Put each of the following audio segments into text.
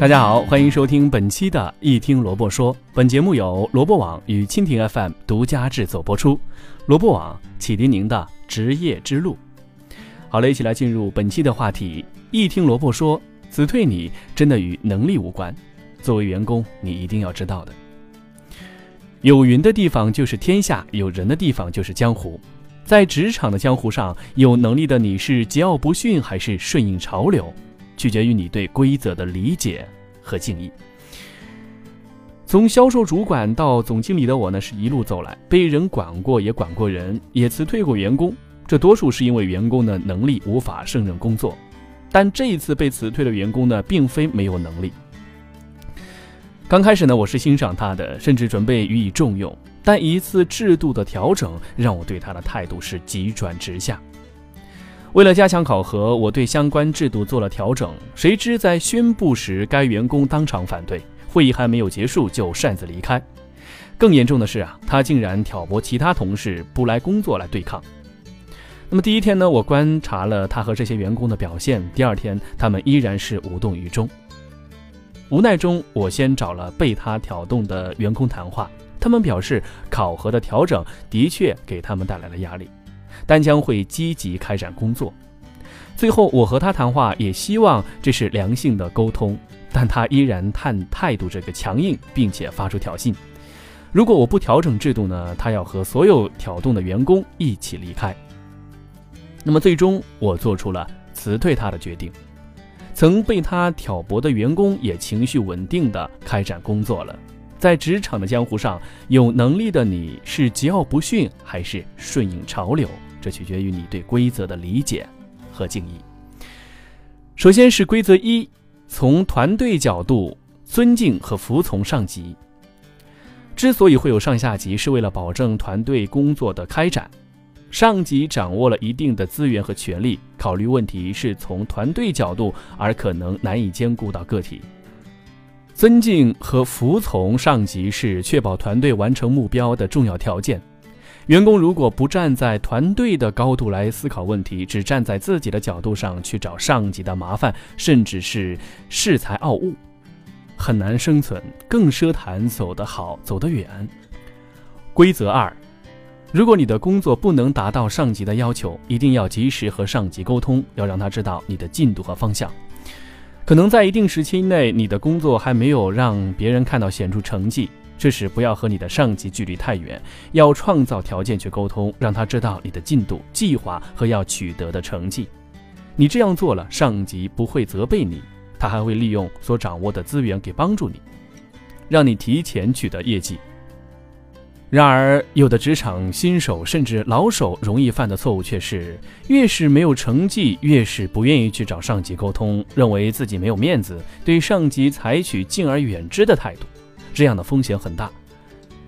大家好，欢迎收听本期的《一听萝卜说》。本节目由萝卜网与蜻蜓 FM 独家制作播出。萝卜网启迪您的职业之路。好了，一起来进入本期的话题。一听萝卜说，辞退你真的与能力无关。作为员工，你一定要知道的。有云的地方就是天下，有人的地方就是江湖。在职场的江湖上，有能力的你是桀骜不驯，还是顺应潮流？取决于你对规则的理解和敬意。从销售主管到总经理的我呢，是一路走来，被人管过，也管过人，也辞退过员工。这多数是因为员工的能力无法胜任工作。但这一次被辞退的员工呢，并非没有能力。刚开始呢，我是欣赏他的，甚至准备予以重用。但一次制度的调整，让我对他的态度是急转直下。为了加强考核，我对相关制度做了调整。谁知在宣布时，该员工当场反对，会议还没有结束就擅自离开。更严重的是啊，他竟然挑拨其他同事不来工作来对抗。那么第一天呢，我观察了他和这些员工的表现。第二天，他们依然是无动于衷。无奈中，我先找了被他挑动的员工谈话，他们表示考核的调整的确给他们带来了压力。但将会积极开展工作。最后，我和他谈话，也希望这是良性的沟通，但他依然态态度这个强硬，并且发出挑衅。如果我不调整制度呢？他要和所有挑动的员工一起离开。那么最终，我做出了辞退他的决定。曾被他挑拨的员工也情绪稳定的开展工作了。在职场的江湖上，有能力的你是桀骜不驯，还是顺应潮流？这取决于你对规则的理解和敬意。首先是规则一，从团队角度，尊敬和服从上级。之所以会有上下级，是为了保证团队工作的开展。上级掌握了一定的资源和权力，考虑问题是从团队角度，而可能难以兼顾到个体。尊敬和服从上级是确保团队完成目标的重要条件。员工如果不站在团队的高度来思考问题，只站在自己的角度上去找上级的麻烦，甚至是恃才傲物，很难生存，更奢谈走得好、走得远。规则二：如果你的工作不能达到上级的要求，一定要及时和上级沟通，要让他知道你的进度和方向。可能在一定时期内，你的工作还没有让别人看到显著成绩。这时不要和你的上级距离太远，要创造条件去沟通，让他知道你的进度、计划和要取得的成绩。你这样做了，上级不会责备你，他还会利用所掌握的资源给帮助你，让你提前取得业绩。然而，有的职场新手甚至老手容易犯的错误却是，越是没有成绩，越是不愿意去找上级沟通，认为自己没有面子，对上级采取敬而远之的态度。这样的风险很大，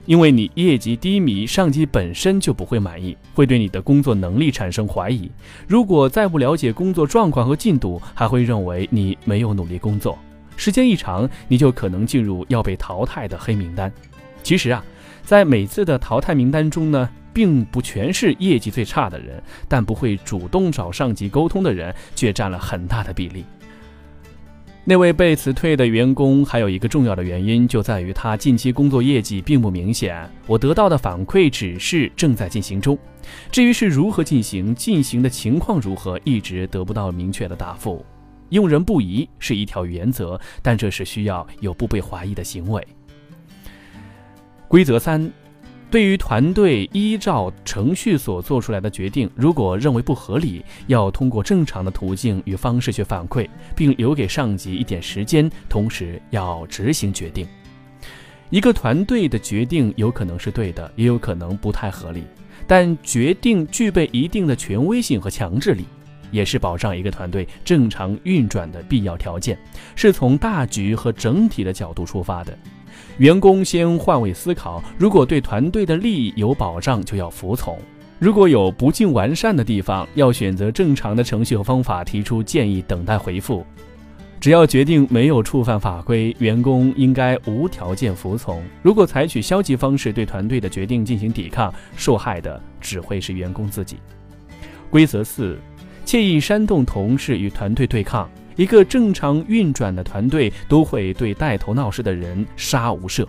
因为你业绩低迷，上级本身就不会满意，会对你的工作能力产生怀疑。如果再不了解工作状况和进度，还会认为你没有努力工作。时间一长，你就可能进入要被淘汰的黑名单。其实啊，在每次的淘汰名单中呢，并不全是业绩最差的人，但不会主动找上级沟通的人却占了很大的比例。那位被辞退的员工还有一个重要的原因，就在于他近期工作业绩并不明显。我得到的反馈只是正在进行中，至于是如何进行、进行的情况如何，一直得不到明确的答复。用人不疑是一条原则，但这是需要有不被怀疑的行为。规则三。对于团队依照程序所做出来的决定，如果认为不合理，要通过正常的途径与方式去反馈，并留给上级一点时间，同时要执行决定。一个团队的决定有可能是对的，也有可能不太合理，但决定具备一定的权威性和强制力，也是保障一个团队正常运转的必要条件，是从大局和整体的角度出发的。员工先换位思考，如果对团队的利益有保障，就要服从；如果有不尽完善的地方，要选择正常的程序和方法提出建议，等待回复。只要决定没有触犯法规，员工应该无条件服从。如果采取消极方式对团队的决定进行抵抗，受害的只会是员工自己。规则四：惬意煽动同事与团队对抗。一个正常运转的团队都会对带头闹事的人杀无赦。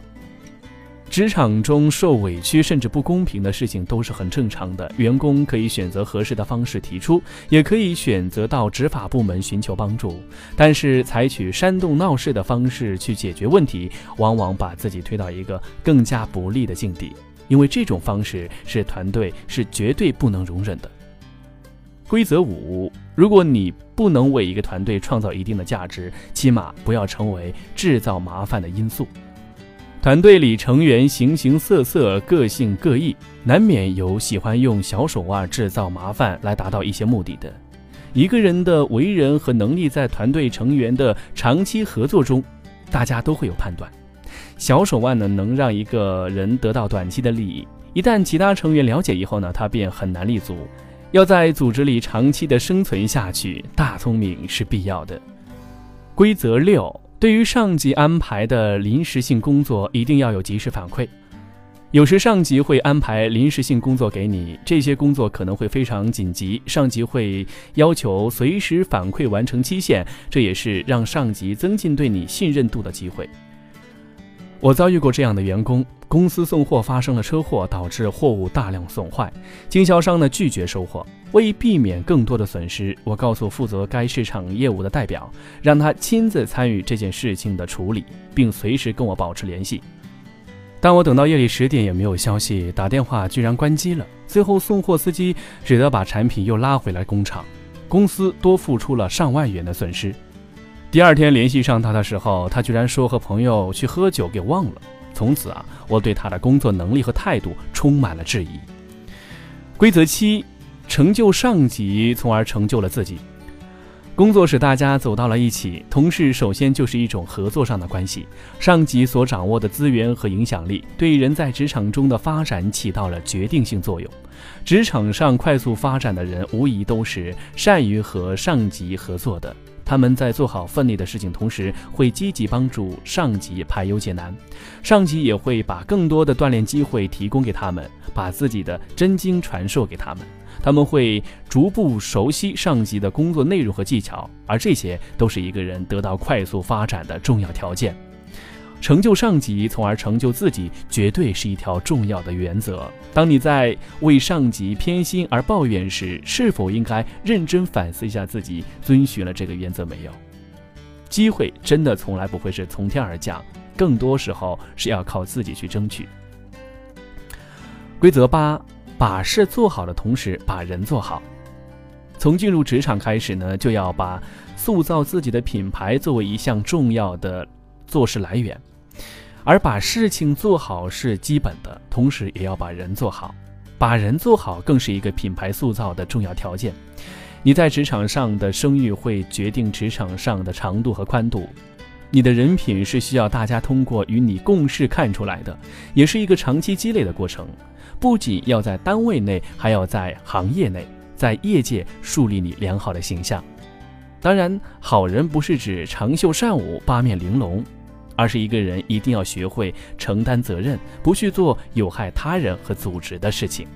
职场中受委屈甚至不公平的事情都是很正常的，员工可以选择合适的方式提出，也可以选择到执法部门寻求帮助。但是采取煽动闹事的方式去解决问题，往往把自己推到一个更加不利的境地，因为这种方式是团队是绝对不能容忍的。规则五：如果你不能为一个团队创造一定的价值，起码不要成为制造麻烦的因素。团队里成员形形色色，个性各异，难免有喜欢用小手腕制造麻烦来达到一些目的的。一个人的为人和能力，在团队成员的长期合作中，大家都会有判断。小手腕呢，能让一个人得到短期的利益，一旦其他成员了解以后呢，他便很难立足。要在组织里长期的生存下去，大聪明是必要的。规则六。对于上级安排的临时性工作，一定要有及时反馈。有时上级会安排临时性工作给你，这些工作可能会非常紧急，上级会要求随时反馈完成期限，这也是让上级增进对你信任度的机会。我遭遇过这样的员工，公司送货发生了车祸，导致货物大量损坏，经销商呢拒绝收货。为避免更多的损失，我告诉负责该市场业务的代表，让他亲自参与这件事情的处理，并随时跟我保持联系。当我等到夜里十点也没有消息，打电话居然关机了，最后送货司机只得把产品又拉回来工厂，公司多付出了上万元的损失。第二天联系上他的时候，他居然说和朋友去喝酒给忘了。从此啊，我对他的工作能力和态度充满了质疑。规则七，成就上级，从而成就了自己。工作使大家走到了一起，同事首先就是一种合作上的关系。上级所掌握的资源和影响力，对人在职场中的发展起到了决定性作用。职场上快速发展的人，无疑都是善于和上级合作的。他们在做好分内的事情同时，会积极帮助上级排忧解难，上级也会把更多的锻炼机会提供给他们，把自己的真经传授给他们。他们会逐步熟悉上级的工作内容和技巧，而这些都是一个人得到快速发展的重要条件。成就上级，从而成就自己，绝对是一条重要的原则。当你在为上级偏心而抱怨时，是否应该认真反思一下自己遵循了这个原则没有？机会真的从来不会是从天而降，更多时候是要靠自己去争取。规则八：把事做好的同时，把人做好。从进入职场开始呢，就要把塑造自己的品牌作为一项重要的做事来源。而把事情做好是基本的，同时也要把人做好，把人做好更是一个品牌塑造的重要条件。你在职场上的声誉会决定职场上的长度和宽度，你的人品是需要大家通过与你共事看出来的，也是一个长期积累的过程。不仅要在单位内，还要在行业内，在业界树立你良好的形象。当然，好人不是指长袖善舞、八面玲珑。而是一个人一定要学会承担责任，不去做有害他人和组织的事情。